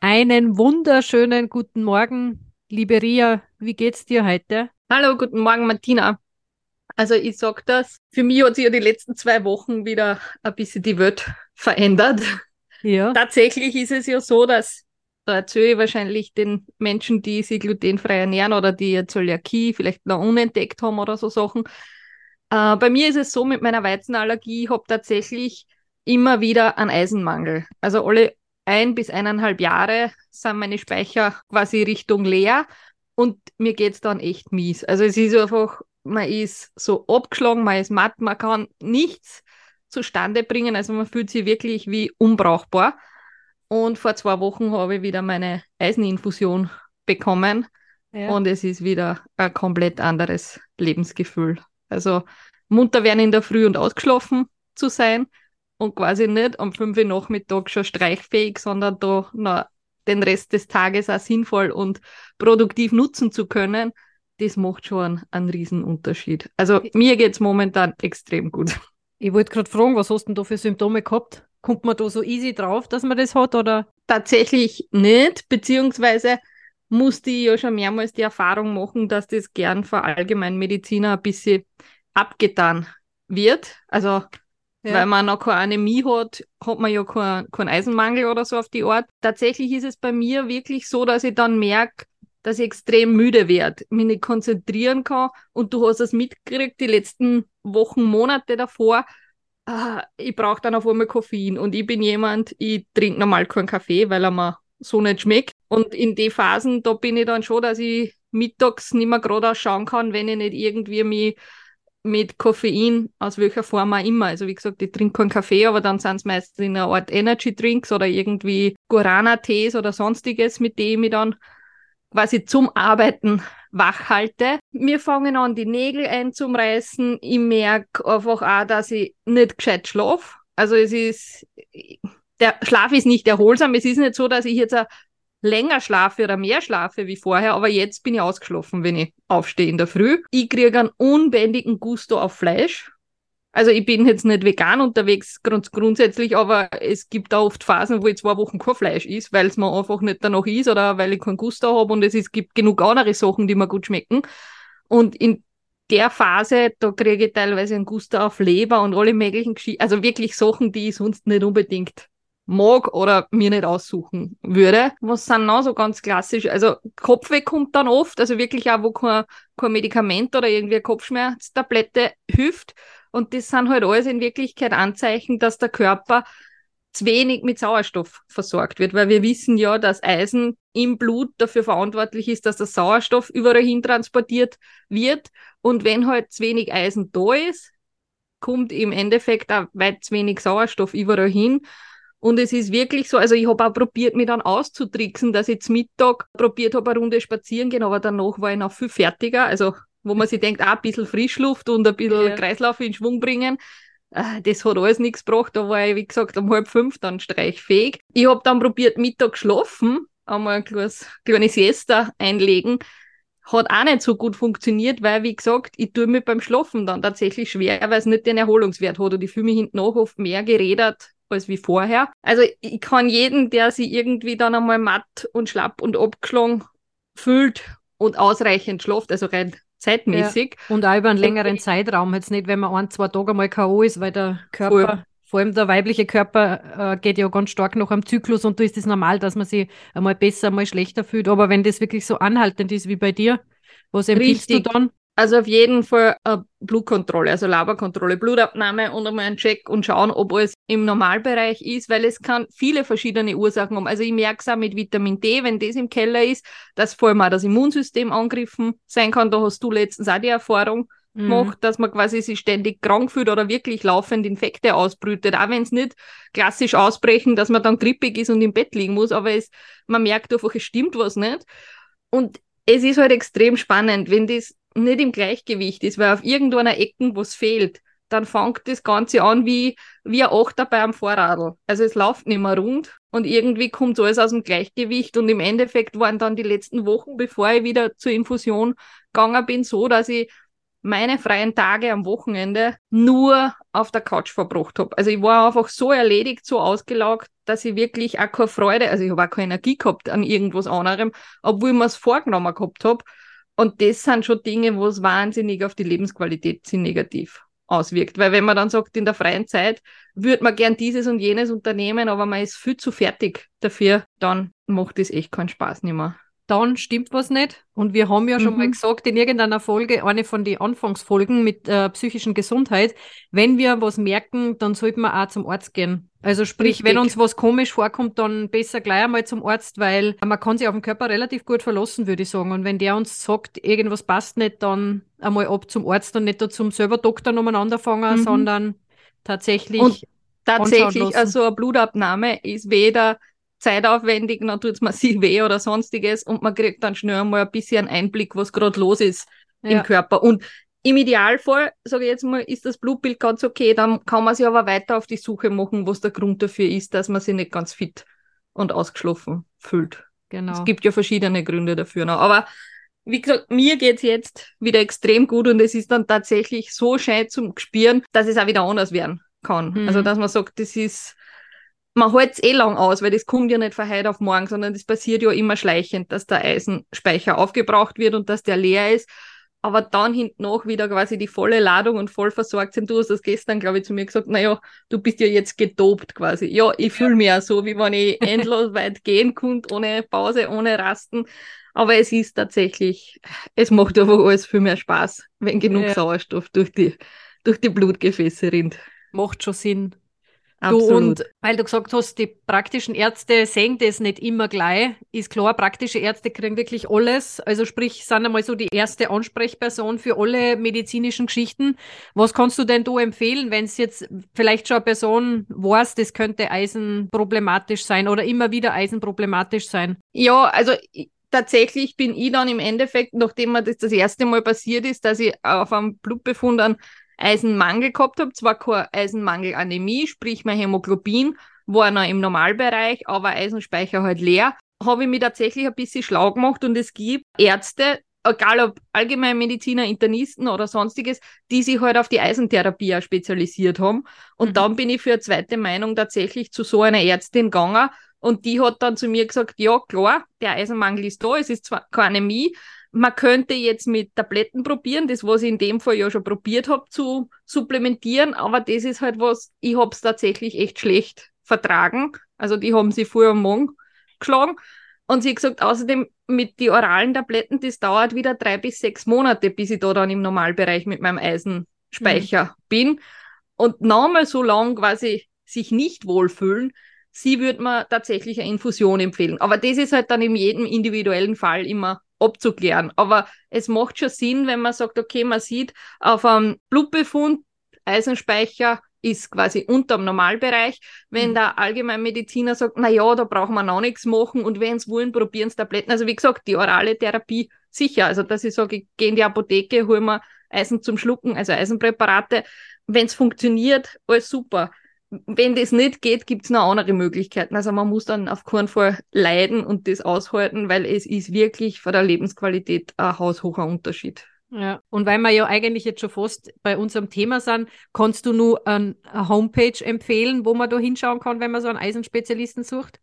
Einen wunderschönen guten Morgen, liebe Ria. Wie geht's dir heute? Hallo, guten Morgen, Martina. Also ich sag das, für mich hat sich ja die letzten zwei Wochen wieder ein bisschen die Welt verändert. Ja. Tatsächlich ist es ja so, dass da erzähle ich wahrscheinlich den Menschen, die sich glutenfrei ernähren oder die Zöliakie vielleicht noch unentdeckt haben oder so Sachen. Äh, bei mir ist es so mit meiner Weizenallergie, ich habe tatsächlich immer wieder einen Eisenmangel. Also alle ein bis eineinhalb Jahre sind meine Speicher quasi Richtung leer und mir geht's dann echt mies. Also es ist einfach, man ist so abgeschlagen, man ist matt, man kann nichts zustande bringen. Also man fühlt sich wirklich wie unbrauchbar. Und vor zwei Wochen habe ich wieder meine Eiseninfusion bekommen. Ja. Und es ist wieder ein komplett anderes Lebensgefühl. Also munter werden in der Früh und ausgeschlafen zu sein und quasi nicht am 5 Uhr Nachmittag schon streichfähig, sondern da noch den Rest des Tages auch sinnvoll und produktiv nutzen zu können, das macht schon einen, einen Riesenunterschied. Also mir geht's momentan extrem gut. Ich wollte gerade fragen, was hast denn du für Symptome gehabt? Kommt man da so easy drauf, dass man das hat? Oder? Tatsächlich nicht, beziehungsweise musste ich ja schon mehrmals die Erfahrung machen, dass das gern von Allgemeinmediziner ein bisschen abgetan wird. Also Ja. weil man noch keine Anämie hat, hat man ja keinen keinen Eisenmangel oder so auf die Art. Tatsächlich ist es bei mir wirklich so, dass ich dann merke, dass ich extrem müde werde, mich nicht konzentrieren kann. Und du hast es mitgekriegt, die letzten Wochen, Monate davor, ah, ich brauche dann auf einmal Koffein. Und ich bin jemand, ich trinke normal keinen Kaffee, weil er mir so nicht schmeckt. Und in den Phasen, da bin ich dann schon, dass ich mittags nicht mehr gerade ausschauen kann, wenn ich nicht irgendwie mich mit Koffein, aus welcher Form auch immer. Also wie gesagt, ich trinke keinen Kaffee, aber dann sind es meistens in einer Art Energy Drinks oder irgendwie Guarana-Tees oder sonstiges, mit dem ich dann quasi zum Arbeiten wach halte. Mir fangen an, die Nägel einzumreißen. Ich merke einfach auch, dass ich nicht gescheit schlafe. Also es ist, der Schlaf ist nicht erholsam. Es ist nicht so, dass ich jetzt länger schlafe oder mehr schlafe wie vorher, aber jetzt bin ich ausgeschlafen, wenn ich aufstehe in der Früh. Ich kriege einen unbändigen Gusto auf Fleisch. Also ich bin jetzt nicht vegan unterwegs grund grundsätzlich, aber es gibt da oft Phasen, wo ich zwei Wochen kein Fleisch is, weil es mir einfach nicht danach ist oder weil ich keinen Gusto habe und es ist, gibt genug andere Sachen, die mir gut schmecken. Und in der Phase, da kriege ich teilweise einen Gusto auf Leber und alle möglichen Geschichten, also wirklich Sachen, die ich sonst nicht unbedingt mag oder mir nicht aussuchen würde. Was sind noch so ganz klassisch? Also Kopfweh kommt dann oft, also wirklich auch, wo kein, kein Medikament oder irgendwie eine Kopfschmerztablette hilft. Und das sind halt alles in Wirklichkeit Anzeichen, dass der Körper zu wenig mit Sauerstoff versorgt wird, weil wir wissen ja, dass Eisen im Blut dafür verantwortlich ist, dass der Sauerstoff überall hin transportiert wird. Und wenn halt zu wenig Eisen da ist, kommt im Endeffekt auch weit zu wenig Sauerstoff überall hin. Und es ist wirklich so, also ich habe auch probiert, mich dann auszutricksen, dass ich zum Mittag probiert habe, eine Runde spazieren gehen, aber danach war ich noch viel fertiger. Also, wo man sich denkt, ah, ein bisschen Frischluft und ein bisschen Ja. Kreislauf in Schwung bringen. Äh, Das hat alles nichts gebracht. Da war ich, wie gesagt, um halb fünf dann streichfähig. Ich habe dann probiert, Mittag schlafen, einmal ein kleines, kleine Siesta einlegen. Hat auch nicht so gut funktioniert, weil, wie gesagt, ich tue mir beim Schlafen dann tatsächlich schwer, weil es nicht den Erholungswert hat. Und ich fühle mich hinten nach oft mehr geredet als wie vorher. Also ich kann jeden, der sich irgendwie dann einmal matt und schlapp und abgeschlagen fühlt und ausreichend schlaft, also rein zeitmäßig, Und auch über einen längeren Zeitraum. Jetzt nicht, wenn man ein, zwei Tage mal K.O. ist, weil der Körper, Voll. vor allem der weibliche Körper, äh, geht ja ganz stark nach am Zyklus und da ist es normal, dass man sich einmal besser, einmal schlechter fühlt. Aber wenn das wirklich so anhaltend ist wie bei dir, was empfiehlst Richtig. du dann? Also auf jeden Fall eine Blutkontrolle, also Laberkontrolle, Blutabnahme und einmal einen Check und schauen, ob alles im Normalbereich ist, weil es kann viele verschiedene Ursachen haben. Also ich merke es auch mit Vitamin D, wenn das im Keller ist, dass vor allem auch das Immunsystem angegriffen sein kann. Da hast du letztens auch die Erfahrung mhm. macht, dass man quasi sich ständig krank fühlt oder wirklich laufend Infekte ausbrütet. Auch wenn es nicht klassisch ausbrechen, dass man dann grippig ist und im Bett liegen muss, aber es, man merkt einfach, es stimmt was nicht. Und es ist halt extrem spannend, wenn das nicht im Gleichgewicht ist, weil auf irgendeiner Ecken was fehlt, dann fängt das Ganze an wie, wie ein Achter bei einem Vorradl. Also es läuft nicht mehr rund und irgendwie kommt alles aus dem Gleichgewicht und im Endeffekt waren dann die letzten Wochen, bevor ich wieder zur Infusion gegangen bin, so, dass ich meine freien Tage am Wochenende nur auf der Couch verbracht habe. Also ich war einfach so erledigt, so ausgelaugt, dass ich wirklich auch keine Freude, also ich habe auch keine Energie gehabt an irgendwas anderem, obwohl ich mir es vorgenommen gehabt habe. Und das sind schon Dinge, wo es wahnsinnig auf die Lebensqualität sind negativ auswirkt. Weil wenn man dann sagt, in der freien Zeit würde man gern dieses und jenes unternehmen, aber man ist viel zu fertig dafür, dann macht es echt keinen Spaß mehr dann stimmt was nicht. Und wir haben ja schon mhm. mal gesagt in irgendeiner Folge, eine von den Anfangsfolgen mit äh, psychischen Gesundheit, wenn wir was merken, dann sollten wir auch zum Arzt gehen. Also sprich, Richtig. wenn uns was komisch vorkommt, dann besser gleich einmal zum Arzt, weil man kann sich auf den Körper relativ gut verlassen, würde ich sagen. Und wenn der uns sagt, irgendwas passt nicht, dann einmal ab zum Arzt und nicht da zum selber Doktor umeinander fangen, mhm. sondern tatsächlich. Und tatsächlich, also eine Blutabnahme ist weder zeitaufwendig, dann tut es massiv weh oder sonstiges und man kriegt dann schnell mal ein bisschen einen Einblick, was gerade los ist ja. im Körper. Und im Idealfall, sage ich jetzt mal, ist das Blutbild ganz okay, dann kann man sich aber weiter auf die Suche machen, was der Grund dafür ist, dass man sich nicht ganz fit und ausgeschlafen fühlt. Genau. Es gibt ja verschiedene Gründe dafür noch. Aber wie gesagt, mir geht es jetzt wieder extrem gut und es ist dann tatsächlich so schön zum Spüren, dass es auch wieder anders werden kann. Mhm. Also, dass man sagt, das ist man hält es eh lang aus, weil das kommt ja nicht von heute auf morgen, sondern das passiert ja immer schleichend, dass der Eisenspeicher aufgebraucht wird und dass der leer ist. Aber dann hinten noch wieder quasi die volle Ladung und voll versorgt sind. Du hast das gestern, glaube ich, zu mir gesagt, naja, du bist ja jetzt gedopt quasi. Ja, ich fühle mich ja so, wie wenn ich endlos weit gehen könnte, ohne Pause, ohne Rasten. Aber es ist tatsächlich, es macht einfach alles viel mehr Spaß, wenn genug ja. Sauerstoff durch die, durch die Blutgefäße rinnt. Macht schon Sinn. Absolut. Du, und weil du gesagt hast, die praktischen Ärzte sehen das nicht immer gleich, ist klar, praktische Ärzte kriegen wirklich alles. Also sprich, sind einmal so die erste Ansprechperson für alle medizinischen Geschichten. Was kannst du denn du empfehlen, wenn es jetzt vielleicht schon eine Person weiß, das könnte Eisen problematisch sein oder immer wieder Eisen problematisch sein? Ja, also tatsächlich bin ich dann im Endeffekt, nachdem mir das das erste Mal passiert ist, dass ich auf einem Blutbefund an Eisenmangel gehabt habe, zwar keine Eisenmangelanämie, sprich mein Hämoglobin war noch im Normalbereich, aber Eisenspeicher halt leer, habe ich mich tatsächlich ein bisschen schlau gemacht und es gibt Ärzte, egal ob Allgemeinmediziner, Internisten oder sonstiges, die sich halt auf die Eisentherapie spezialisiert haben. Und mhm. dann bin ich für eine zweite Meinung tatsächlich zu so einer Ärztin gegangen und die hat dann zu mir gesagt, ja klar, der Eisenmangel ist da, es ist zwar keine Anämie, man könnte jetzt mit Tabletten probieren, das, was ich in dem Fall ja schon probiert habe zu supplementieren, aber das ist halt was, ich habe es tatsächlich echt schlecht vertragen. Also die haben sie vorher am Morgen geschlagen. Und sie hat gesagt, außerdem mit den oralen Tabletten, das dauert wieder drei bis sechs Monate, bis ich da dann im Normalbereich mit meinem Eisenspeicher mhm. bin. Und nochmal so lang quasi sich nicht wohlfühlen, sie würde mir tatsächlich eine Infusion empfehlen. Aber das ist halt dann in jedem individuellen Fall immer abzuklären. Aber es macht schon Sinn, wenn man sagt, okay, man sieht auf einem Blutbefund, Eisenspeicher ist quasi unterm Normalbereich. Wenn mhm. der Allgemeinmediziner sagt, na ja, da braucht man noch nichts machen und wenn es wollen, probieren es Tabletten. Also wie gesagt, die orale Therapie sicher. Also dass ich sage, ich gehe in die Apotheke, hole mir Eisen zum Schlucken, also Eisenpräparate. Wenn es funktioniert, alles super wenn das nicht geht, gibt es noch andere Möglichkeiten. Also man muss dann auf keinen Fall leiden und das aushalten, weil es ist wirklich von der Lebensqualität ein haushocher Unterschied. Ja, und weil wir ja eigentlich jetzt schon fast bei unserem Thema sind, kannst du nur eine Homepage empfehlen, wo man da hinschauen kann, wenn man so einen Eisenspezialisten sucht?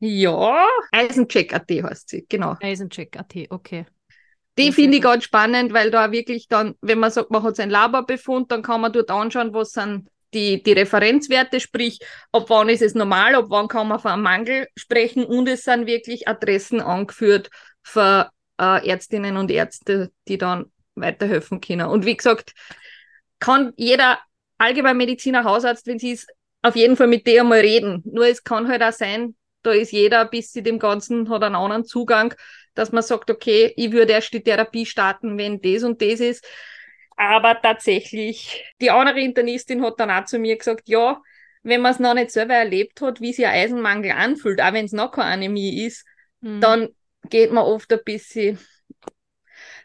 Ja, Eisencheck.at heißt sie, genau. Eisencheck.at, okay. Die finde ich ganz spannend, weil da wirklich dann, wenn man sagt, man hat seinen Laborbefund, dann kann man dort anschauen, was sind die, die Referenzwerte, sprich, ab wann ist es normal, ab wann kann man von einem Mangel sprechen und es sind wirklich Adressen angeführt für äh, Ärztinnen und Ärzte, die dann weiterhelfen können. Und wie gesagt, kann jeder Allgemeinmediziner, Hausarzt, wenn sie es auf jeden Fall mit der mal reden. Nur es kann halt auch sein, da ist jeder bis zu dem Ganzen, hat einen anderen Zugang, dass man sagt, okay, ich würde erst die Therapie starten, wenn das und das ist Aber tatsächlich, die andere Internistin hat dann auch zu mir gesagt, ja, wenn man es noch nicht selber erlebt hat, wie sich ein Eisenmangel anfühlt, auch wenn es noch keine Anämie ist, mhm. dann geht man oft ein bisschen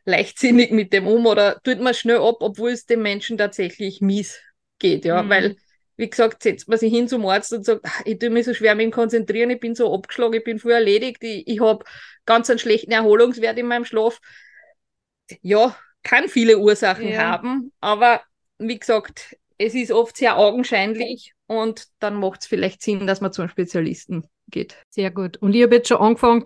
leichtsinnig mit dem um oder tut man schnell ab, obwohl es dem Menschen tatsächlich mies geht, ja, mhm. weil wie gesagt, setzt man sich hin zum Arzt und sagt, ich tue mich so schwer mit dem Konzentrieren, ich bin so abgeschlagen, ich bin voll erledigt, ich, ich habe ganz einen schlechten Erholungswert in meinem Schlaf. Ja, kann viele Ursachen ja. haben, aber wie gesagt, es ist oft sehr augenscheinlich und dann macht es vielleicht Sinn, dass man zu einem Spezialisten geht. Sehr gut. Und ich habe jetzt schon angefangen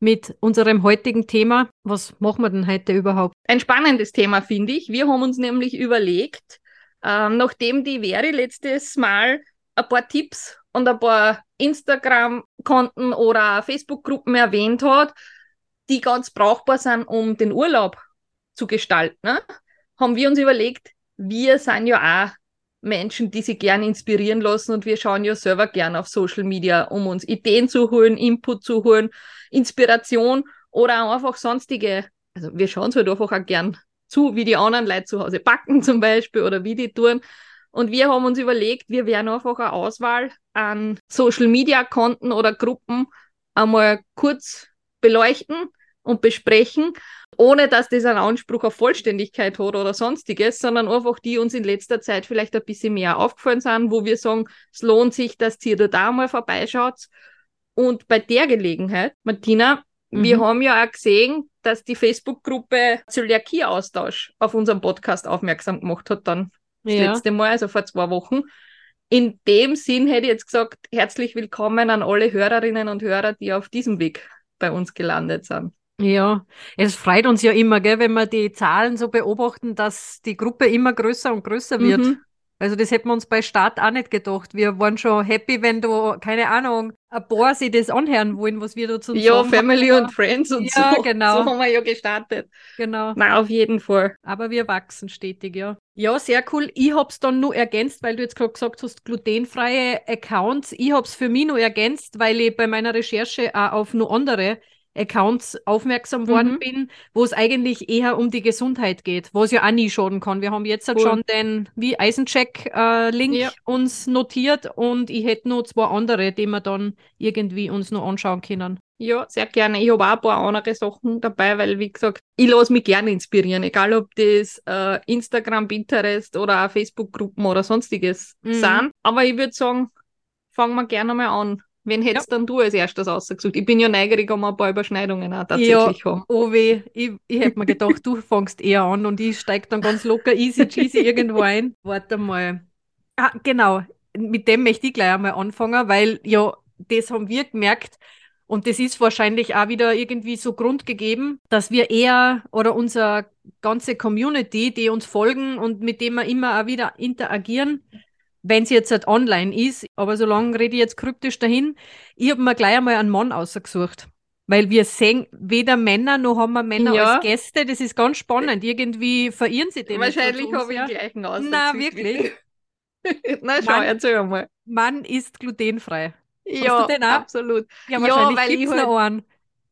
mit unserem heutigen Thema. Was machen wir denn heute überhaupt? Ein spannendes Thema, finde ich. Wir haben uns nämlich überlegt, ähm, nachdem die Veri letztes Mal ein paar Tipps und ein paar Instagram-Konten oder Facebook-Gruppen erwähnt hat, die ganz brauchbar sind, um den Urlaub zu gestalten, ne? haben wir uns überlegt, wir sind ja auch Menschen, die sich gern inspirieren lassen und wir schauen ja selber gern auf Social Media, um uns Ideen zu holen, Input zu holen, Inspiration oder auch einfach sonstige, also wir schauen es halt einfach auch gern zu, wie die anderen Leute zu Hause backen zum Beispiel oder wie die tun. Und wir haben uns überlegt, wir werden einfach eine Auswahl an Social Media Konten oder Gruppen einmal kurz beleuchten und besprechen, ohne dass das einen Anspruch auf Vollständigkeit hat oder sonstiges, sondern einfach die uns in letzter Zeit vielleicht ein bisschen mehr aufgefallen sind, wo wir sagen, es lohnt sich, dass ihr da mal vorbeischaut. Und bei der Gelegenheit, Martina, mhm. wir haben ja auch gesehen, dass die Facebook-Gruppe Zöliakie-Austausch auf unserem Podcast aufmerksam gemacht hat, dann das ja. letzte Mal, also vor zwei Wochen. In dem Sinn hätte ich jetzt gesagt, herzlich willkommen an alle Hörerinnen und Hörer, die auf diesem Weg bei uns gelandet sind. Ja, es freut uns ja immer, gell, wenn wir die Zahlen so beobachten, dass die Gruppe immer größer und größer wird. Mhm. Also das hätten wir uns bei Start auch nicht gedacht. Wir waren schon happy, wenn du, keine Ahnung, ein paar sich das anhören wollen, was wir dazu ja, sagen. Ja, Family haben. und Friends und ja, so. genau. So haben wir ja gestartet. Genau. Na, auf jeden Fall. Aber wir wachsen stetig, ja. Ja, sehr cool. Ich hab's dann nur ergänzt, weil du jetzt gerade gesagt hast, glutenfreie Accounts. Ich hab's für mich nur ergänzt, weil ich bei meiner Recherche auch auf nur andere Accounts aufmerksam worden mhm. bin, wo es eigentlich eher um die Gesundheit geht, was ja auch nie schaden kann. Wir haben jetzt halt cool. schon den wie Eisencheck-Link äh, ja. uns notiert und ich hätte noch zwei andere, die wir dann irgendwie uns noch anschauen können. Ja, sehr gerne. Ich habe auch ein paar andere Sachen dabei, weil, wie gesagt, ich lasse mich gerne inspirieren, egal ob das äh, Instagram, Pinterest oder Facebook-Gruppen oder sonstiges mhm. sind. Aber ich würde sagen, fangen wir gerne mal an. Wen hättest ja. dann du als erstes ausgesucht? Ich bin ja neugierig, um ein paar Überschneidungen auch tatsächlich ja, haben. Oh weh, ich, ich hätte mir gedacht, du fängst eher an und ich steige dann ganz locker easy cheesy irgendwo ein. Warte mal. Ah, genau, mit dem möchte ich gleich einmal anfangen, weil ja, das haben wir gemerkt, und das ist wahrscheinlich auch wieder irgendwie so grundgegeben, dass wir eher oder unsere ganze Community, die uns folgen und mit dem wir immer auch wieder interagieren, wenn es jetzt halt online ist, aber solange rede ich jetzt kryptisch dahin, ich habe mir gleich einmal einen Mann ausgesucht. Weil wir sehen weder Männer noch haben wir Männer ja. als Gäste. Das ist ganz spannend. Irgendwie verirren sie den. Wahrscheinlich habe ich den gleichen ausgesucht. Na, wirklich. Na, schau, Mann, erzähl mal. Mann ist glutenfrei. Ja, absolut. Ja, wahrscheinlich ja, gibt's noch einen.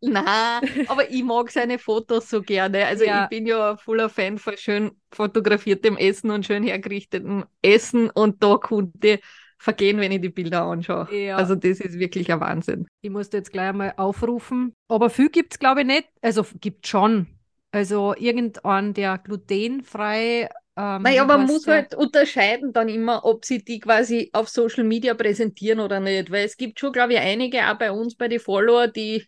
Na, aber ich mag seine Fotos so gerne. Also ja. ich bin ja voller Fan von schön fotografiertem Essen und schön hergerichtetem Essen und da konnte vergehen, wenn ich die Bilder anschaue. Ja. Also das ist wirklich ein Wahnsinn. Ich musste jetzt gleich einmal aufrufen. Aber viel gibt es, glaube ich, nicht. Also gibt schon. Also irgendeinen, der glutenfrei ähm, naja, man muss der... halt unterscheiden dann immer, ob sie die quasi auf Social Media präsentieren oder nicht. Weil es gibt schon, glaube ich, einige auch bei uns, bei den Follower, die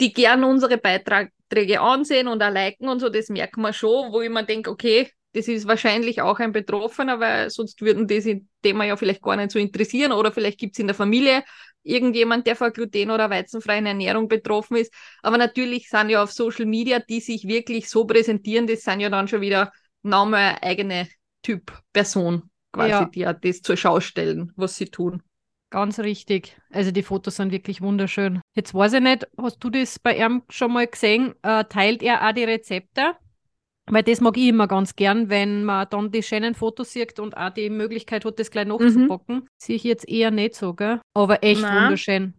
die gern unsere Beiträge ansehen und auch liken und so, das merkt man schon, wo ich mir denke, okay, das ist wahrscheinlich auch ein Betroffener, weil sonst würden die sich Thema ja vielleicht gar nicht so interessieren oder vielleicht gibt es in der Familie irgendjemand, der vor Gluten- oder weizenfreien Ernährung betroffen ist. Aber natürlich sind ja auf Social Media, die sich wirklich so präsentieren, das sind ja dann schon wieder nochmal eigene Typ Person quasi, ja. die ja das zur Schau stellen, was sie tun. Ganz richtig. Also die Fotos sind wirklich wunderschön. Jetzt weiß ich nicht, hast du das bei ihm schon mal gesehen? Äh, teilt er auch die Rezepte? Weil das mag ich immer ganz gern, wenn man dann die schönen Fotos sieht und auch die Möglichkeit hat, das gleich nachzupacken. Mhm. Sehe ich jetzt eher nicht so, gell? Aber echt Nein. wunderschön,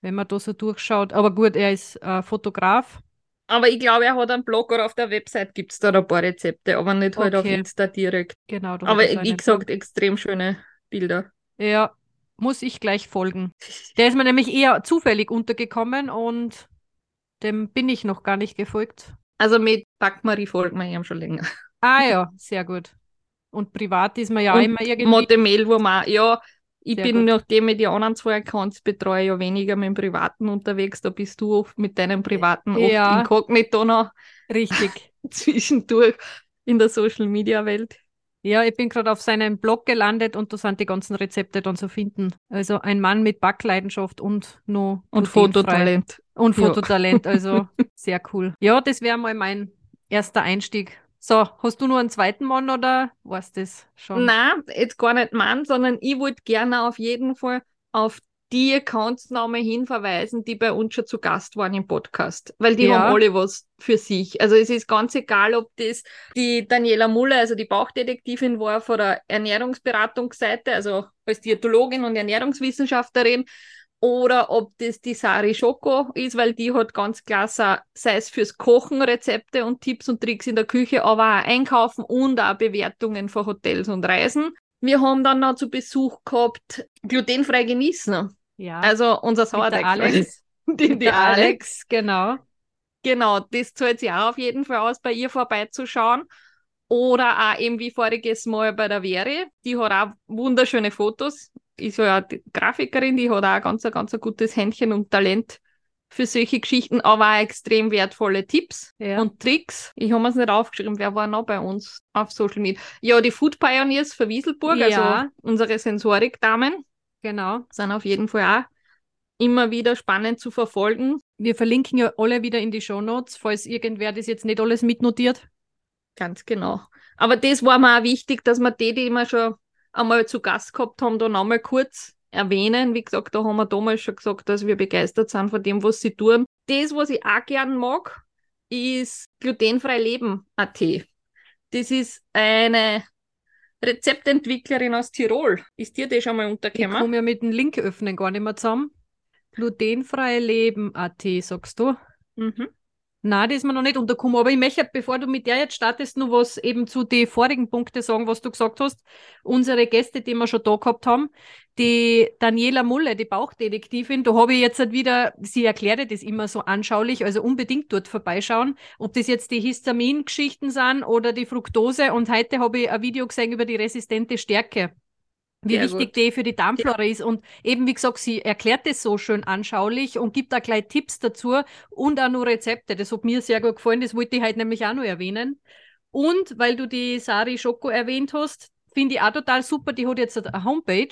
wenn man da so durchschaut. Aber gut, er ist äh, Fotograf. Aber ich glaube, er hat einen Blog oder auf der Website gibt es da ein paar Rezepte, aber nicht halt auf Okay. Insta direkt. Genau. Aber er wie gesagt, extrem schöne Bilder. Ja, muss ich gleich folgen. Der ist mir nämlich eher zufällig untergekommen und dem bin ich noch gar nicht gefolgt. Also mit Backmarie folgt man ihm schon länger. Ah ja, sehr gut. Und privat ist man ja Und immer irgendwie. Motte wo man, ja, ich Sehr bin, gut. nachdem ich die anderen zwei Accounts betreue, ja weniger mit dem Privaten unterwegs. Da bist du oft mit deinem Privaten oft Ja. inkognito noch Richtig. zwischendurch in der Social Media Welt. Ja, ich bin gerade auf seinem Blog gelandet und da sind die ganzen Rezepte dann zu finden. Also ein Mann mit Backleidenschaft und nur Und. Fototalent. Und Ja. Fototalent, also sehr cool. Ja, das wäre mal mein erster Einstieg. So, hast du nur einen zweiten Mann oder war's das schon? Na, jetzt gar nicht Mann, sondern ich wollte gerne auf jeden Fall auf die Accountsnamen hinverweisen, die bei uns schon zu Gast waren im Podcast. Weil die Ja. haben alle was für sich. Also es ist ganz egal, ob das die Daniela Muller, also die Bauchdetektivin war von der Ernährungsberatungsseite, also als Diätologin und Ernährungswissenschaftlerin, oder ob das die Sari Schoko ist, weil die hat ganz klasse, sei es fürs Kochen Rezepte und Tipps und Tricks in der Küche, aber auch Einkaufen und auch Bewertungen von Hotels und Reisen. Wir haben dann noch zu Besuch gehabt glutenfrei genießen. Ja, Also unser Sauerteig. Alex. Die, die Alex. Genau. Genau, das zahlt sich auch auf jeden Fall aus, bei ihr vorbeizuschauen. Oder auch eben wie voriges Mal bei der Vere. Die hat auch wunderschöne Fotos. Ist ja die Grafikerin, die hat auch ein ganz, ganz ein gutes Händchen und Talent für solche Geschichten, aber auch extrem wertvolle Tipps Ja. und Tricks. Ich habe mir es nicht aufgeschrieben, wer war noch bei uns auf Social Media? Ja, die Food Pioneers für Wieselburg, Ja. also unsere Sensorik-Damen, Genau. sind auf jeden Fall auch immer wieder spannend zu verfolgen. Wir verlinken ja alle wieder in die Shownotes, falls irgendwer das jetzt nicht alles mitnotiert. Ganz genau. Aber das war mir auch wichtig, dass wir die, die wir schon einmal zu Gast gehabt haben, da nochmal kurz erwähnen. Wie gesagt, da haben wir damals schon gesagt, dass wir begeistert sind von dem, was sie tun. Das, was ich auch gern mag, ist glutenfrei leben.at. Das ist eine Rezeptentwicklerin aus Tirol. Ist dir das schon mal Ich untergekommen? komme ja mit dem Link öffnen gar nicht mehr zusammen. Glutenfreie Leben.at, sagst du? Mhm. Na, das ist mir noch nicht untergekommen. Aber ich möchte, bevor du mit der jetzt startest, nur was eben zu den vorigen Punkten sagen, was du gesagt hast. Unsere Gäste, die wir schon da gehabt haben, die Daniela Mulle, die Bauchdetektivin, da habe ich jetzt halt wieder, sie erklärte das immer so anschaulich, also unbedingt dort vorbeischauen, ob das jetzt die Histamin-Geschichten sind oder die Fructose. Und heute habe ich ein Video gesehen über die resistente Stärke. Wie Sehr wichtig gut. die für die Darmflora ist. Und eben, wie gesagt, sie erklärt das so schön anschaulich und gibt da gleich Tipps dazu und auch noch Rezepte. Das hat mir sehr gut gefallen. Das wollte ich heute nämlich auch noch erwähnen. Und weil du die Sari Schoko erwähnt hast, finde ich auch total super. Die hat jetzt eine Homepage.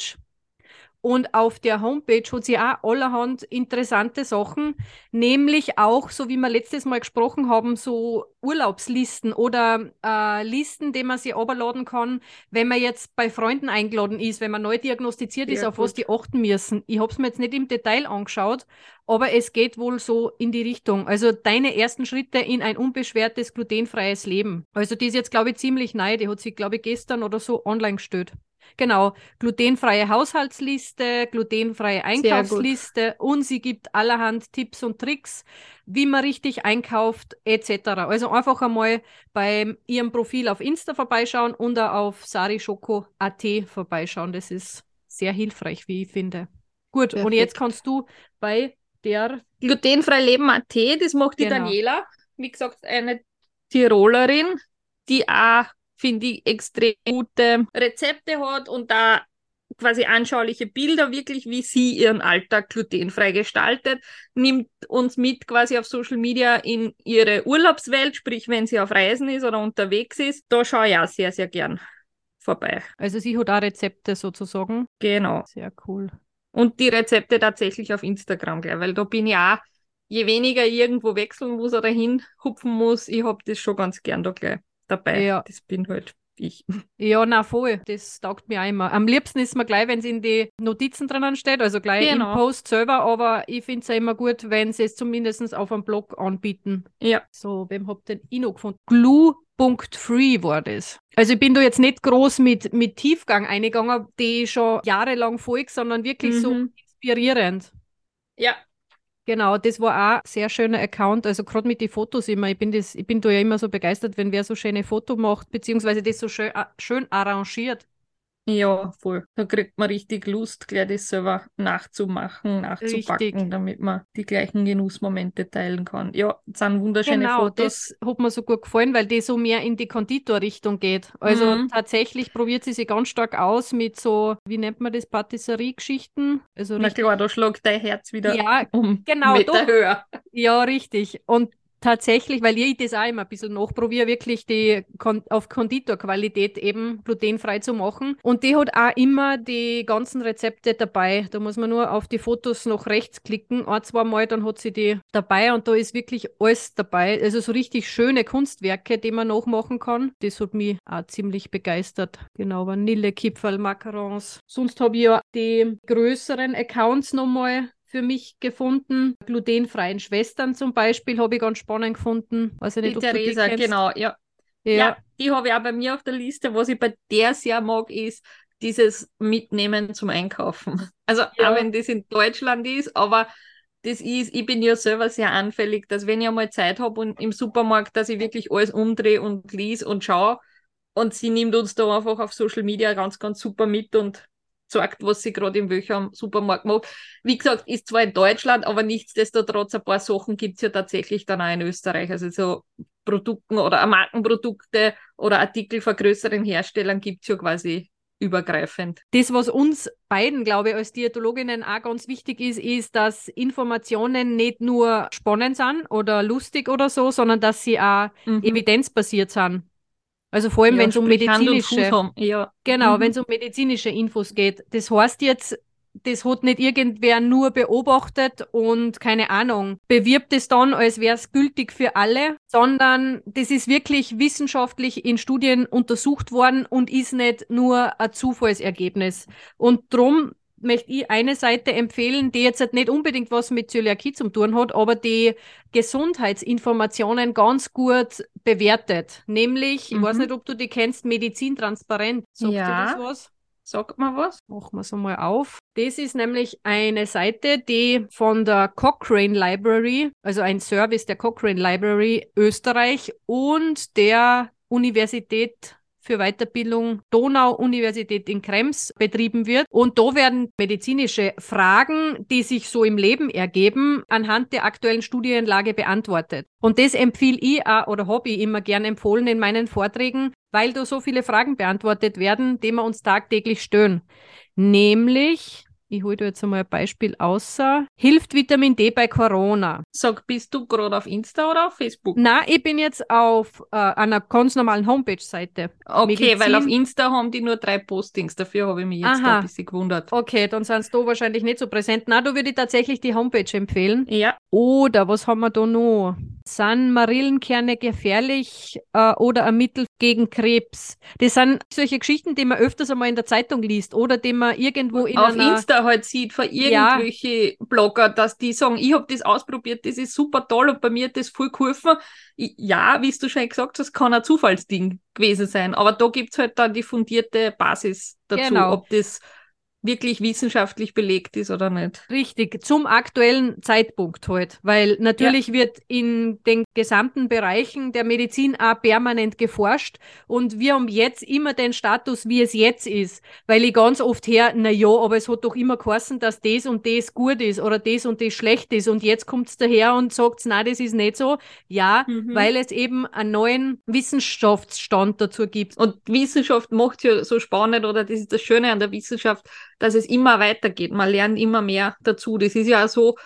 Und auf der Homepage hat sie auch allerhand interessante Sachen, nämlich auch, so wie wir letztes Mal gesprochen haben, so Urlaubslisten oder äh, Listen, die man sich runterladen kann, wenn man jetzt bei Freunden eingeladen ist, wenn man neu diagnostiziert ist, Sehr auf was gut. die achten müssen. Ich habe es mir jetzt nicht im Detail angeschaut, aber es geht wohl so in die Richtung. Also deine ersten Schritte in ein unbeschwertes, glutenfreies Leben. Also die ist jetzt, glaube ich, ziemlich neu. Die hat sie, glaube ich, gestern oder so online gestellt. Genau, glutenfreie Haushaltsliste, glutenfreie Einkaufsliste und sie gibt allerhand Tipps und Tricks, wie man richtig einkauft etc. Also einfach einmal bei ihrem Profil auf Insta vorbeischauen und auf sarischoko.at vorbeischauen. Das ist sehr hilfreich, wie ich finde. Gut, und jetzt Perfekt. kannst du bei der Glutenfrei leben.at, das macht die Genau. Daniela. Wie gesagt, eine Tirolerin, die auch, finde ich, extrem gute Rezepte hat und da quasi anschauliche Bilder, wirklich wie sie ihren Alltag glutenfrei gestaltet, nimmt uns mit quasi auf Social Media in ihre Urlaubswelt, sprich wenn sie auf Reisen ist oder unterwegs ist. Da schaue ich auch sehr, sehr gern vorbei. Also sie hat auch Rezepte sozusagen. Genau. Sehr cool. Und die Rezepte tatsächlich auf Instagram gleich, weil da bin ich auch, je weniger ich irgendwo wechseln muss oder hinhupfen muss, ich hab das schon ganz gern da gleich dabei. Ja. Das bin halt ich. Ja, na voll. Das taugt mir auch immer. Am liebsten ist mir gleich, wenn es in die Notizen drinnen steht, also gleich Genau. im Post selber, aber ich finde es ja immer gut, wenn sie es zumindest auf einem Blog anbieten. Ja. So, wem habt ihr denn ich noch gefunden? Glue.free war das. Also ich bin da jetzt nicht groß mit, mit Tiefgang eingegangen, die ich schon jahrelang folge, sondern wirklich so Mhm. inspirierend. Ja. Genau, das war auch ein sehr schöner Account. Also gerade mit den Fotos immer. Ich bin, das, ich bin da ja immer so begeistert, wenn wer so schöne Foto macht, beziehungsweise das so schön, schön arrangiert. Ja, voll. Da kriegt man richtig Lust, gleich das selber nachzumachen, nachzupacken, richtig. damit man die gleichen Genussmomente teilen kann. Ja, das sind wunderschöne genau, Fotos. das hat mir so gut gefallen, weil die so mehr in die Konditorrichtung geht. Also mhm. tatsächlich probiert sie sich ganz stark aus mit so, wie nennt man das, Patisserie-Geschichten. Also Na klar, da schlägt dein Herz wieder ja, um genau, Meter höher. Ja, richtig. Und tatsächlich, weil ich das auch immer ein bisschen nachprobiere, wirklich die Kon auf Konditorqualität eben glutenfrei zu machen. Und die hat auch immer die ganzen Rezepte dabei. Da muss man nur auf die Fotos noch rechts klicken, ein, zwei Mal, dann hat sie die dabei und da ist wirklich alles dabei. Also so richtig schöne Kunstwerke, die man nachmachen kann. Das hat mich auch ziemlich begeistert. Genau, Vanille, Kipferl, Macarons. Sonst habe ich ja die größeren Accounts nochmal für mich gefunden. Glutenfreien Schwestern zum Beispiel habe ich ganz spannend gefunden. Weiß ich nicht, die Theresa, die genau, ja. ja. Ja, die habe ich auch bei mir auf der Liste. Was ich bei der sehr mag, ist dieses Mitnehmen zum Einkaufen. Also ja. auch wenn das in Deutschland ist, aber das ist, ich bin ja selber sehr anfällig, dass wenn ich einmal Zeit habe und im Supermarkt, dass ich wirklich alles umdrehe und lies und schaue. Und sie nimmt uns da einfach auf Social Media ganz, ganz super mit und sagt, was sie gerade in welchem Supermarkt macht. Wie gesagt, ist zwar in Deutschland, aber nichtsdestotrotz ein paar Sachen gibt es ja tatsächlich dann auch in Österreich. Also so Produkten oder Markenprodukte oder Artikel von größeren Herstellern gibt es ja quasi übergreifend. Das, was uns beiden, glaube ich, als Diätologinnen auch ganz wichtig ist, ist, dass Informationen nicht nur spannend sind oder lustig oder so, sondern dass sie auch mhm. evidenzbasiert sind. Also vor allem, ja, wenn es um medizinische, ja. genau, mhm. wenn es um medizinische Infos geht. Das heißt jetzt, das hat nicht irgendwer nur beobachtet und keine Ahnung, bewirbt es dann, als wäre es gültig für alle, sondern das ist wirklich wissenschaftlich in Studien untersucht worden und ist nicht nur ein Zufallsergebnis. Und drum möchte ich eine Seite empfehlen, die jetzt nicht unbedingt was mit Zöliakie zu tun hat, aber die Gesundheitsinformationen ganz gut bewertet. Nämlich, mhm. ich weiß mhm. nicht, ob du die kennst, Medizin transparent. Sagt ja. dir das was? Sagt mal was? Machen wir es mal auf. Das ist nämlich eine Seite, die von der Cochrane Library, also ein Service der Cochrane Library Österreich und der Universität für Weiterbildung Donau-Universität in Krems betrieben wird. Und da werden medizinische Fragen, die sich so im Leben ergeben, anhand der aktuellen Studienlage beantwortet. Und das empfehle ich auch, oder habe ich immer gern empfohlen in meinen Vorträgen, weil da so viele Fragen beantwortet werden, die wir uns tagtäglich stören. Nämlich, ich hole dir jetzt einmal ein Beispiel außer. Hilft Vitamin D bei Corona? Sag, bist du gerade auf Insta oder auf Facebook? Na, ich bin jetzt auf äh, einer ganz normalen Homepage-Seite. Okay, Medizin. weil auf Insta haben die nur drei Postings. Dafür habe ich mich jetzt ein bisschen gewundert. Okay, dann sind es da wahrscheinlich nicht so präsent. Na, da würde ich tatsächlich die Homepage empfehlen. Ja. Oder was haben wir da noch? Sind Marillenkerne gefährlich äh, oder ein Mittel gegen Krebs? Das sind solche Geschichten, die man öfters einmal in der Zeitung liest oder die man irgendwo in Auf einer... Insta halt sieht von irgendwelche ja. Blogger, dass die sagen, ich habe das ausprobiert, das ist super toll und bei mir hat das voll geholfen. Ja, wie du schon gesagt hast, kann ein Zufallsding gewesen sein, aber da gibt es halt dann die fundierte Basis dazu, genau. ob das wirklich wissenschaftlich belegt ist oder nicht. Richtig, zum aktuellen Zeitpunkt halt, weil natürlich ja. wird in den gesamten Bereichen der Medizin auch permanent geforscht und wir haben jetzt immer den Status, wie es jetzt ist, weil ich ganz oft her, na ja, aber es hat doch immer geheißen, dass das und das gut ist oder das und das schlecht ist und jetzt kommt es daher und sagt, na, das ist nicht so. Ja, mhm. weil es eben einen neuen Wissenschaftsstand dazu gibt. Und Wissenschaft macht ja so spannend oder das ist das Schöne an der Wissenschaft, dass es immer weitergeht. Man lernt immer mehr dazu. Das ist ja auch so,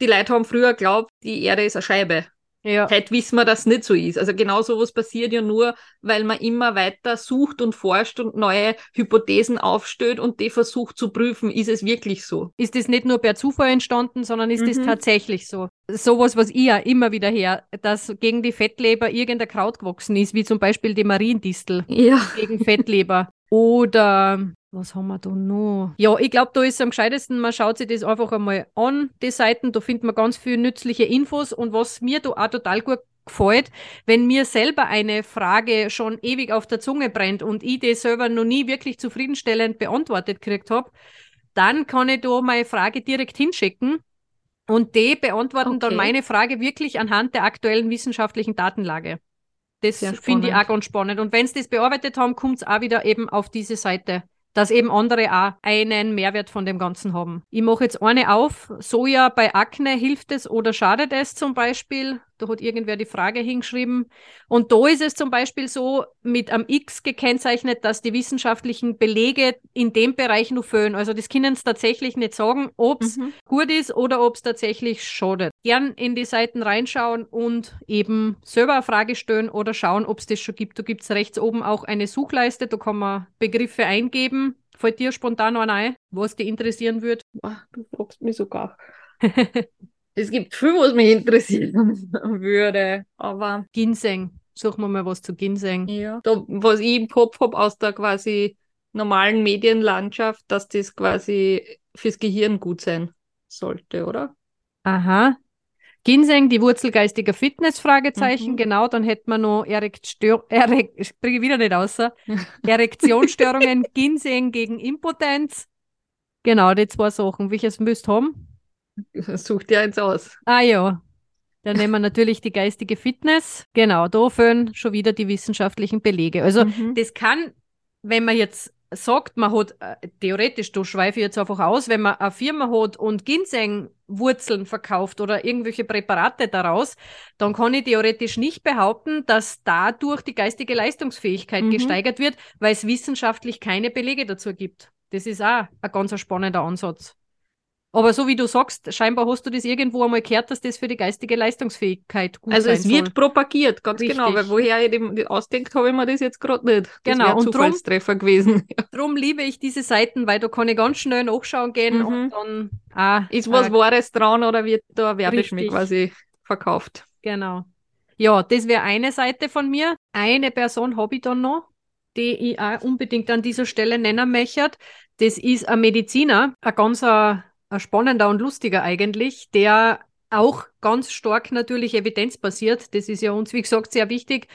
die Leute haben früher geglaubt, die Erde ist eine Scheibe. Ja. Heute wissen wir, dass es nicht so ist. Also genau sowas passiert ja nur, weil man immer weiter sucht und forscht und neue Hypothesen aufstellt und die versucht zu prüfen, ist es wirklich so? Ist das nicht nur per Zufall entstanden, sondern ist mhm. das tatsächlich so? Sowas, was ich ja immer wieder her, dass gegen die Fettleber irgendein Kraut gewachsen ist, wie zum Beispiel die Mariendistel ja. gegen Fettleber. Oder was haben wir da noch? Ja, ich glaube, da ist es am gescheitesten, man schaut sich das einfach einmal an, die Seiten, da findet man ganz viele nützliche Infos und was mir da auch total gut gefällt, wenn mir selber eine Frage schon ewig auf der Zunge brennt und ich die selber noch nie wirklich zufriedenstellend beantwortet gekriegt habe, dann kann ich da meine Frage direkt hinschicken Und die beantworten dann Okay. meine Frage wirklich anhand der aktuellen wissenschaftlichen Datenlage. Das finde ich auch ganz spannend. Und wenn sie das bearbeitet haben, kommt es auch wieder eben auf diese Seite, dass eben andere auch einen Mehrwert von dem Ganzen haben. Ich mache jetzt eine auf. Soja bei Akne, hilft es oder schadet es zum Beispiel? Da hat irgendwer die Frage hingeschrieben. Und da ist es zum Beispiel so mit am X gekennzeichnet, dass die wissenschaftlichen Belege in dem Bereich nur fehlen. Also das können sie tatsächlich nicht sagen, ob es Mhm. gut ist oder ob es tatsächlich schadet. Gern in die Seiten reinschauen und eben selber eine Frage stellen oder schauen, ob es das schon gibt. Da gibt es rechts oben auch eine Suchleiste, da kann man Begriffe eingeben. Fällt dir spontan noch ein, was dich interessieren würde? Du fragst mich sogar. Es gibt viel, was mich interessieren würde, aber Ginseng. Suchen wir mal was zu Ginseng. ja. Da, was ich im Kopf habe aus der quasi normalen Medienlandschaft, dass das quasi fürs Gehirn gut sein sollte, oder? Aha. Ginseng, die Wurzel geistiger Fitness, Fragezeichen, Mhm. genau, dann hätten wir noch Erektstör Erek bringe wieder nicht außer. Erektionsstörungen, Ginseng gegen Impotenz. Genau, die zwei Sachen. Welches müsst haben? Such dir eins aus. Ah ja, dann nehmen wir natürlich die geistige Fitness. Genau, da fehlen schon wieder die wissenschaftlichen Belege. Also Mhm. das kann, wenn man jetzt sagt, man hat äh, theoretisch, da schweife ich jetzt einfach aus, wenn man eine Firma hat und Ginsengwurzeln verkauft oder irgendwelche Präparate daraus, dann kann ich theoretisch nicht behaupten, dass dadurch die geistige Leistungsfähigkeit Mhm. gesteigert wird, weil es wissenschaftlich keine Belege dazu gibt. Das ist auch ein ganz spannender Ansatz. Aber so wie du sagst, scheinbar hast du das irgendwo einmal gehört, dass das für die geistige Leistungsfähigkeit gut Also sein es wird soll. propagiert, ganz genau, Richtig. weil woher ich dem ausdenkt, habe ich mir das jetzt gerade nicht. Das Genau, und drum- Zufallstreffer gewesen. Darum liebe ich diese Seiten, weil da kann ich ganz schnell nachschauen gehen Mhm. und dann ah, Ist was ah, Wahres dran oder wird da Werbeschmied quasi verkauft? Genau. Ja, das wäre eine Seite von mir. Eine Person habe ich dann noch, die ich auch unbedingt an dieser Stelle nennen möchte. Das ist ein Mediziner, ein ganz ein, ein spannender und lustiger eigentlich, der auch ganz stark natürlich evidenzbasiert, das ist ja uns, wie gesagt, sehr wichtig,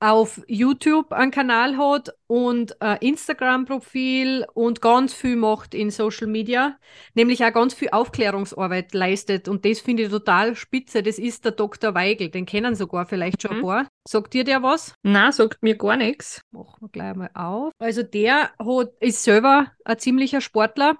auf YouTube einen Kanal hat und ein Instagram-Profil und ganz viel macht in Social Media, nämlich auch ganz viel Aufklärungsarbeit leistet. Und das finde ich total spitze. Das ist der Dr. Weigel, den kennen sogar vielleicht schon ein Mhm. paar. Sagt dir der was? Na, sagt mir gar nichts. Machen wir gleich mal auf. Also der hat, ist selber ein ziemlicher Sportler,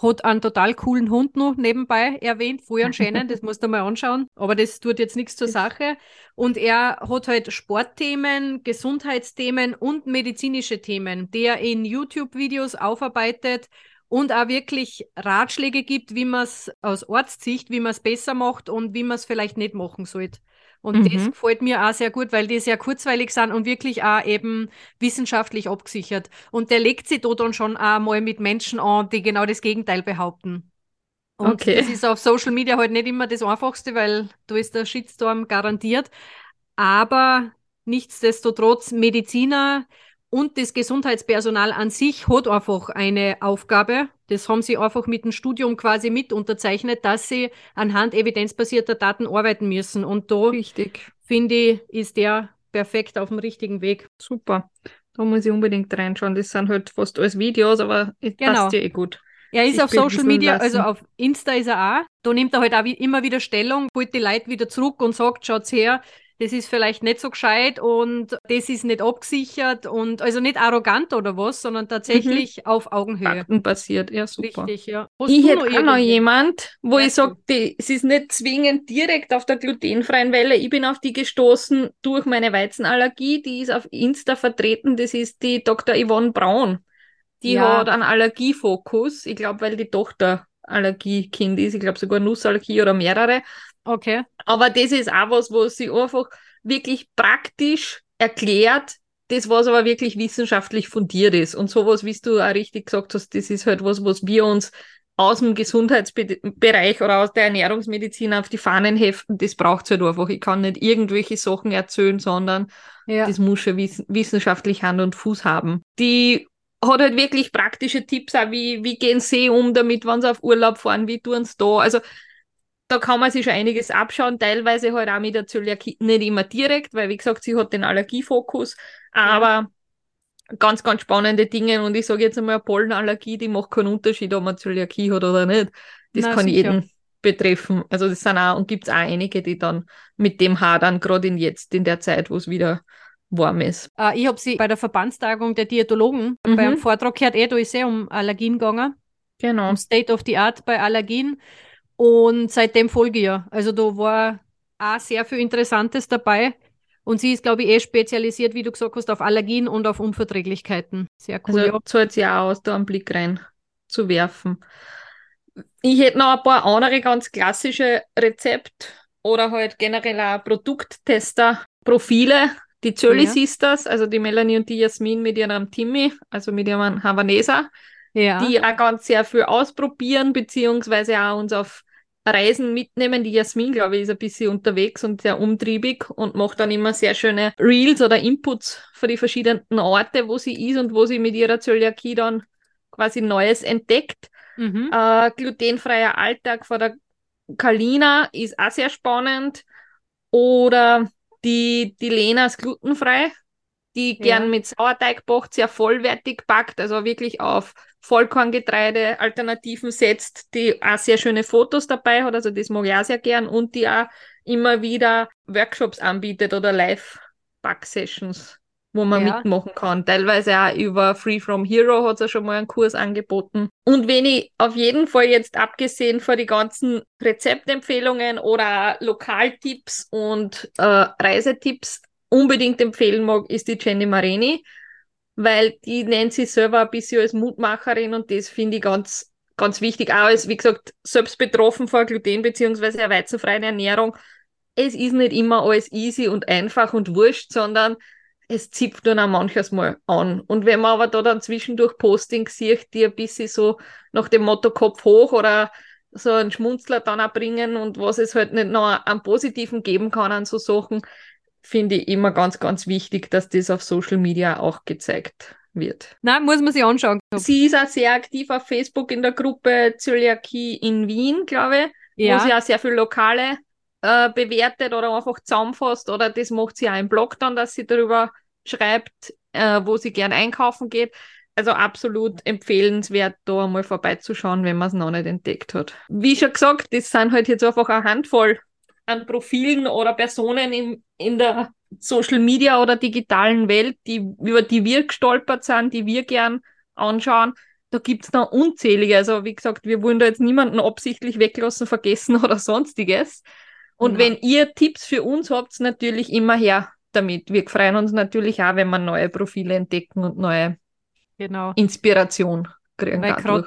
hat einen total coolen Hund noch nebenbei erwähnt, vorher Shannon, das musst du mal anschauen, aber das tut jetzt nichts zur Sache. Und er hat halt Sportthemen, Gesundheitsthemen und medizinische Themen, die er in YouTube-Videos aufarbeitet und auch wirklich Ratschläge gibt, wie man es aus Arztsicht, wie man es besser macht und wie man es vielleicht nicht machen sollte. Und das Mhm. gefällt mir auch sehr gut, weil die sehr kurzweilig sind und wirklich auch eben wissenschaftlich abgesichert. Und der legt sich da dann schon auch mal mit Menschen an, die genau das Gegenteil behaupten. Und Okay. das ist auf Social Media halt nicht immer das Einfachste, weil da ist der Shitstorm garantiert. Aber nichtsdestotrotz, Mediziner und das Gesundheitspersonal an sich hat einfach eine Aufgabe. Das haben sie einfach mit dem Studium quasi mit unterzeichnet, dass sie anhand evidenzbasierter Daten arbeiten müssen. Und da, Richtig. finde ich, ist der perfekt auf dem richtigen Weg. Super. Da muss ich unbedingt reinschauen. Das sind halt fast alles Videos, aber es Genau. passt ja eh gut. Er ist Sich auf Social Media, lassen. also auf Insta ist er auch. Da nimmt er halt auch wie, immer wieder Stellung, holt die Leute wieder zurück und sagt, schaut's her, das ist vielleicht nicht so gescheit und das ist nicht abgesichert und also nicht arrogant oder was, sondern tatsächlich auf Augenhöhe. Faktenbasiert. Ja, super. Richtig, ja. Hast Ich hätte auch noch jemand, wo Ja, ich sage, es ist nicht zwingend direkt auf der glutenfreien Welle. Ich bin auf die gestoßen durch meine Weizenallergie. Die ist auf Insta vertreten. Das ist die Dr. Yvonne Braun. Die Ja. hat einen Allergiefokus. Ich glaube, weil die Tochter Allergiekind ist. Ich glaube sogar Nussallergie oder mehrere. Okay. Aber das ist auch was, wo sie einfach wirklich praktisch erklärt, das, was aber wirklich wissenschaftlich fundiert ist. Und sowas, wie du auch richtig gesagt hast, das ist halt was, was wir uns aus dem Gesundheitsbereich oder aus der Ernährungsmedizin auf die Fahnen heften. Das braucht halt einfach. Ich kann nicht irgendwelche Sachen erzählen, sondern Ja. das muss schon wiss wissenschaftlich Hand und Fuß haben. Die hat halt wirklich praktische Tipps, auch wie, wie gehen sie um damit, wenn sie auf Urlaub fahren, wie tun sie da. Also da kann man sich schon einiges abschauen, teilweise halt auch mit der Zöliakie nicht immer direkt, weil wie gesagt, sie hat den Allergiefokus, aber ganz, ganz spannende Dinge und ich sage jetzt einmal, eine Pollenallergie, die macht keinen Unterschied, ob man Zöliakie hat oder nicht. Das Na, kann sicher. jeden betreffen. Also das sind auch, und gibt es auch einige, die dann mit dem hadern, gerade in jetzt, in der Zeit, wo es wieder warm ist. Äh, ich habe sie bei der Verbandstagung der Diätologen mhm. beim Vortrag gehört, eh, da ist eh um Allergien gegangen. Genau. Um State of the Art bei Allergien. Und seitdem folge ich ja. Also da war auch sehr viel Interessantes dabei. Und sie ist, glaube ich, eh spezialisiert, wie du gesagt hast, auf Allergien und auf Unverträglichkeiten. Sehr cool. Also zahlt sie auch aus, da einen Blick rein zu werfen. Ich hätte noch ein paar andere ganz klassische Rezept oder halt generell auch Produkttester-Profile. Die Zöli ja. Sisters, also die Melanie und die Jasmin mit ihrem Timmy, also mit ihrem Havaneser, ja. die auch ganz sehr viel ausprobieren, beziehungsweise auch uns auf Reisen mitnehmen. Die Jasmin, glaube ich, ist ein bisschen unterwegs und sehr umtriebig und macht dann immer sehr schöne Reels oder Inputs für die verschiedenen Orte, wo sie ist und wo sie mit ihrer Zöliakie dann quasi Neues entdeckt. Mhm. Äh, glutenfreier Alltag von der Kalina ist auch sehr spannend. Oder die, die Lena ist glutenfrei, die gern ja. mit Sauerteig backt, sehr vollwertig backt, also wirklich auf Vollkorngetreide Alternativen setzt, die auch sehr schöne Fotos dabei hat, also das mag ich auch sehr gern und die auch immer wieder Workshops anbietet oder Live-Back-Sessions wo man ja. mitmachen kann. Teilweise auch über Free from Hero hat ja schon mal einen Kurs angeboten. Und wenn ich auf jeden Fall jetzt abgesehen von die ganzen Rezeptempfehlungen oder Lokaltipps und äh, Reisetipps unbedingt empfehlen mag, ist die Jenny Mareni, weil die nennt sich selber ein bisschen als Mutmacherin und das finde ich ganz, ganz wichtig. Auch als, wie gesagt, selbst betroffen vor Gluten- bzw. weizenfreien Ernährung. Es ist nicht immer alles easy und einfach und wurscht, sondern es zipft dann auch manches Mal an. Und wenn man aber da dann zwischendurch Posting sieht, die ein bisschen so nach dem Motto Kopf hoch oder so einen Schmunzler dann auch bringen und was es halt nicht noch an Positiven geben kann an so Sachen, finde ich immer ganz, ganz wichtig, dass das auf Social Media auch gezeigt wird. Nein, muss man sich anschauen. Sie ist auch sehr aktiv auf Facebook in der Gruppe Zöliakie in Wien, glaube ich, ja. wo sie auch sehr viele lokale äh, bewertet oder einfach zusammenfasst oder das macht sie auch im Blog dann, dass sie darüber schreibt, äh, wo sie gern einkaufen geht. Also absolut empfehlenswert, da mal vorbeizuschauen, wenn man es noch nicht entdeckt hat. Wie schon gesagt, das sind halt jetzt einfach eine Handvoll an Profilen oder Personen in, in der Social Media oder digitalen Welt, die, über die wir gestolpert sind, die wir gern anschauen. Da gibt es noch unzählige. Also wie gesagt, wir wollen da jetzt niemanden absichtlich weglassen, vergessen oder sonstiges. Und ja. wenn ihr Tipps für uns habt, natürlich immer her damit. Wir freuen uns natürlich auch, wenn wir neue Profile entdecken und neue genau. Inspiration kriegen. Weil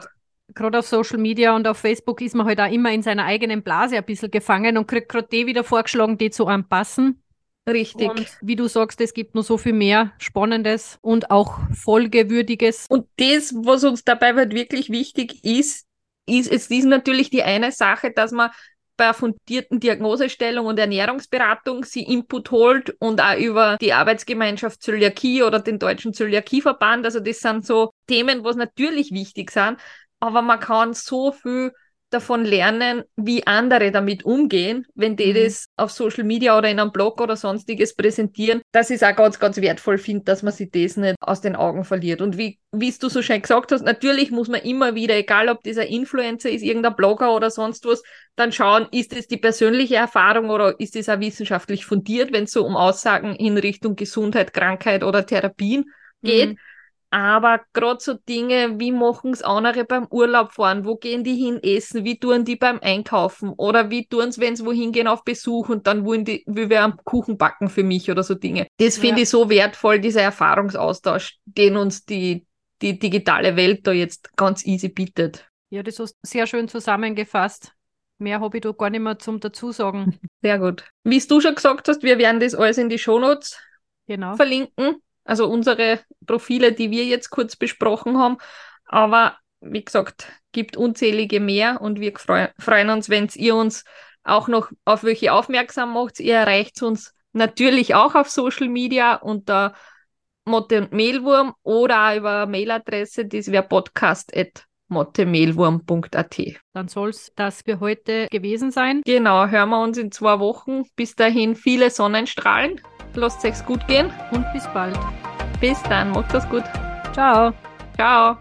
gerade auf Social Media und auf Facebook ist man halt auch immer in seiner eigenen Blase ein bisschen gefangen und kriegt gerade die wieder vorgeschlagen, die zu einem passen. Richtig. Und wie du sagst, es gibt noch so viel mehr Spannendes und auch Folgewürdiges. Und das, was uns dabei halt wirklich wichtig ist, ist, es ist natürlich die eine Sache, dass man bei fundierten Diagnosestellung und Ernährungsberatung sie Input holt und auch über die Arbeitsgemeinschaft Zöliakie oder den Deutschen Zöliakieverband. Also das sind so Themen, was natürlich wichtig sind, aber man kann so viel davon lernen, wie andere damit umgehen, wenn die mhm. das auf Social Media oder in einem Blog oder sonstiges präsentieren. Das ist auch ganz, ganz wertvoll finde, dass man sich das nicht aus den Augen verliert. Und wie, wie du so schön gesagt hast, natürlich muss man immer wieder, egal ob dieser Influencer ist, irgendein Blogger oder sonst was, dann schauen, ist es die persönliche Erfahrung oder ist es auch wissenschaftlich fundiert, wenn es so um Aussagen in Richtung Gesundheit, Krankheit oder Therapien geht. Mhm. Aber gerade so Dinge, wie machen es andere beim Urlaub fahren? Wo gehen die hin essen? Wie tun die beim Einkaufen? Oder wie tun sie, wenn sie wohin gehen auf Besuch und dann wollen die, wie wir am Kuchen backen für mich oder so Dinge. Das finde ja. ich so wertvoll, dieser Erfahrungsaustausch, den uns die, die digitale Welt da jetzt ganz easy bietet. Ja, das hast du sehr schön zusammengefasst. Mehr habe ich da gar nicht mehr zum Dazusagen. Sehr gut. Wie du schon gesagt hast, wir werden das alles in die Shownotes genau. verlinken. Also unsere Profile, die wir jetzt kurz besprochen haben. Aber wie gesagt, gibt unzählige mehr und wir freu freuen uns, wenn ihr uns auch noch auf welche aufmerksam macht. Ihr erreicht uns natürlich auch auf Social Media unter Motte und Mehlwurm oder auch über Mailadresse, das wäre podcast.mottemehlwurm.at. Dann soll es das für heute gewesen sein. Genau, hören wir uns in zwei Wochen. Bis dahin viele Sonnenstrahlen. Lasst es euch gut gehen. Und bis bald. Bis dann, macht das gut. Ciao. Ciao.